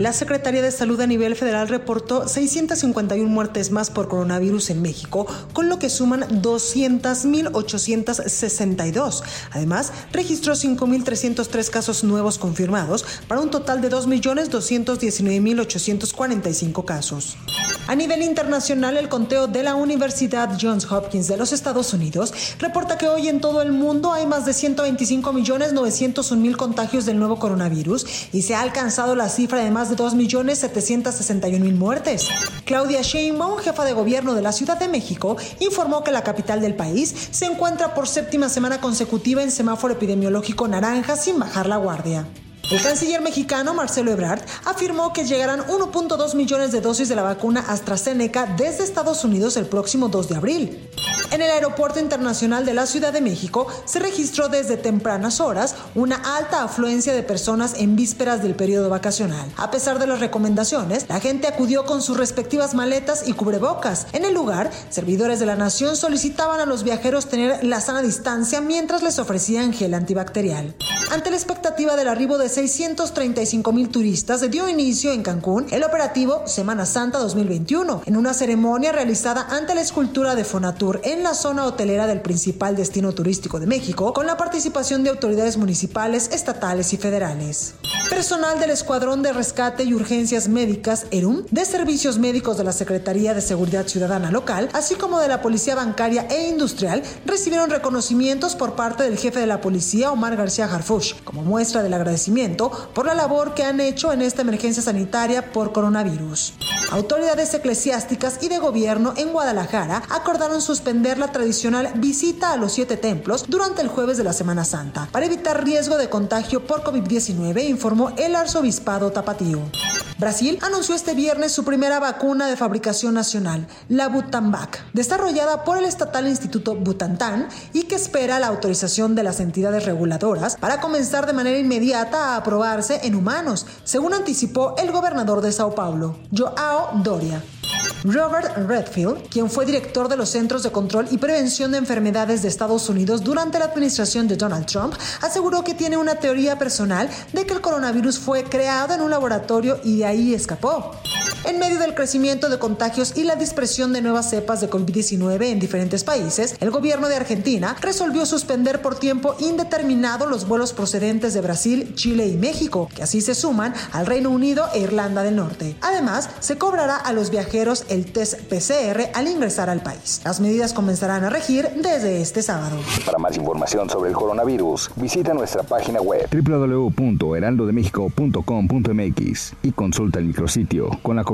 La Secretaría de Salud a nivel federal reportó 651 muertes más por coronavirus en México, con lo que suman 200.862. Además, registró 5.303 casos nuevos confirmados, para un total de 2.219.845 casos. A nivel internacional, el conteo de la Universidad Johns Hopkins de los Estados Unidos reporta que hoy en todo el mundo hay más de 125.901.000 contagios del nuevo coronavirus y se ha alcanzado la cifra de más de 2.761.000 muertes. Claudia Sheinbaum, jefa de gobierno de la Ciudad de México, informó que la capital del país se encuentra por séptima semana consecutiva en semáforo epidemiológico naranja sin bajar la guardia. El canciller mexicano Marcelo Ebrard afirmó que llegarán 1.2 millones de dosis de la vacuna AstraZeneca desde Estados Unidos el próximo 2 de abril. En el Aeropuerto Internacional de la Ciudad de México se registró desde tempranas horas una alta afluencia de personas en vísperas del periodo vacacional. A pesar de las recomendaciones, la gente acudió con sus respectivas maletas y cubrebocas. En el lugar, servidores de la nación solicitaban a los viajeros tener la sana distancia mientras les ofrecían gel antibacterial. Ante la expectativa del arribo de 635 mil turistas, se dio inicio en Cancún el operativo Semana Santa 2021, en una ceremonia realizada ante la escultura de Fonatur en la zona hotelera del principal destino turístico de México, con la participación de autoridades municipales, estatales y federales. Personal del Escuadrón de Rescate y Urgencias Médicas, ERUM, de Servicios Médicos de la Secretaría de Seguridad Ciudadana Local, así como de la Policía Bancaria e Industrial, recibieron reconocimientos por parte del jefe de la policía, Omar García Harfush, como muestra del agradecimiento por la labor que han hecho en esta emergencia sanitaria por coronavirus. Autoridades eclesiásticas y de gobierno en Guadalajara acordaron suspender la tradicional visita a los siete templos durante el jueves de la Semana Santa para evitar riesgo de contagio por COVID-19, informó el arzobispado tapatío. Brasil anunció este viernes su primera vacuna de fabricación nacional, la Butanvac, desarrollada por el estatal Instituto Butantan y que espera la autorización de las entidades reguladoras para comenzar de manera inmediata a aprobarse en humanos, según anticipó el gobernador de Sao Paulo, Joao Doria. Robert Redfield, quien fue director de los Centros de Control y Prevención de Enfermedades de Estados Unidos durante la administración de Donald Trump, aseguró que tiene una teoría personal de que el coronavirus fue creado en un laboratorio y de ahí escapó. En medio del crecimiento de contagios y la dispersión de nuevas cepas de COVID-19 en diferentes países, el gobierno de Argentina resolvió suspender por tiempo indeterminado los vuelos procedentes de Brasil, Chile y México, que así se suman al Reino Unido e Irlanda del Norte. Además, se cobrará a los viajeros el test PCR al ingresar al país. Las medidas comenzarán a regir desde este sábado. Para más información sobre el coronavirus, visita nuestra página web www.heraldodemexico.com.mx y consulta el micrositio con la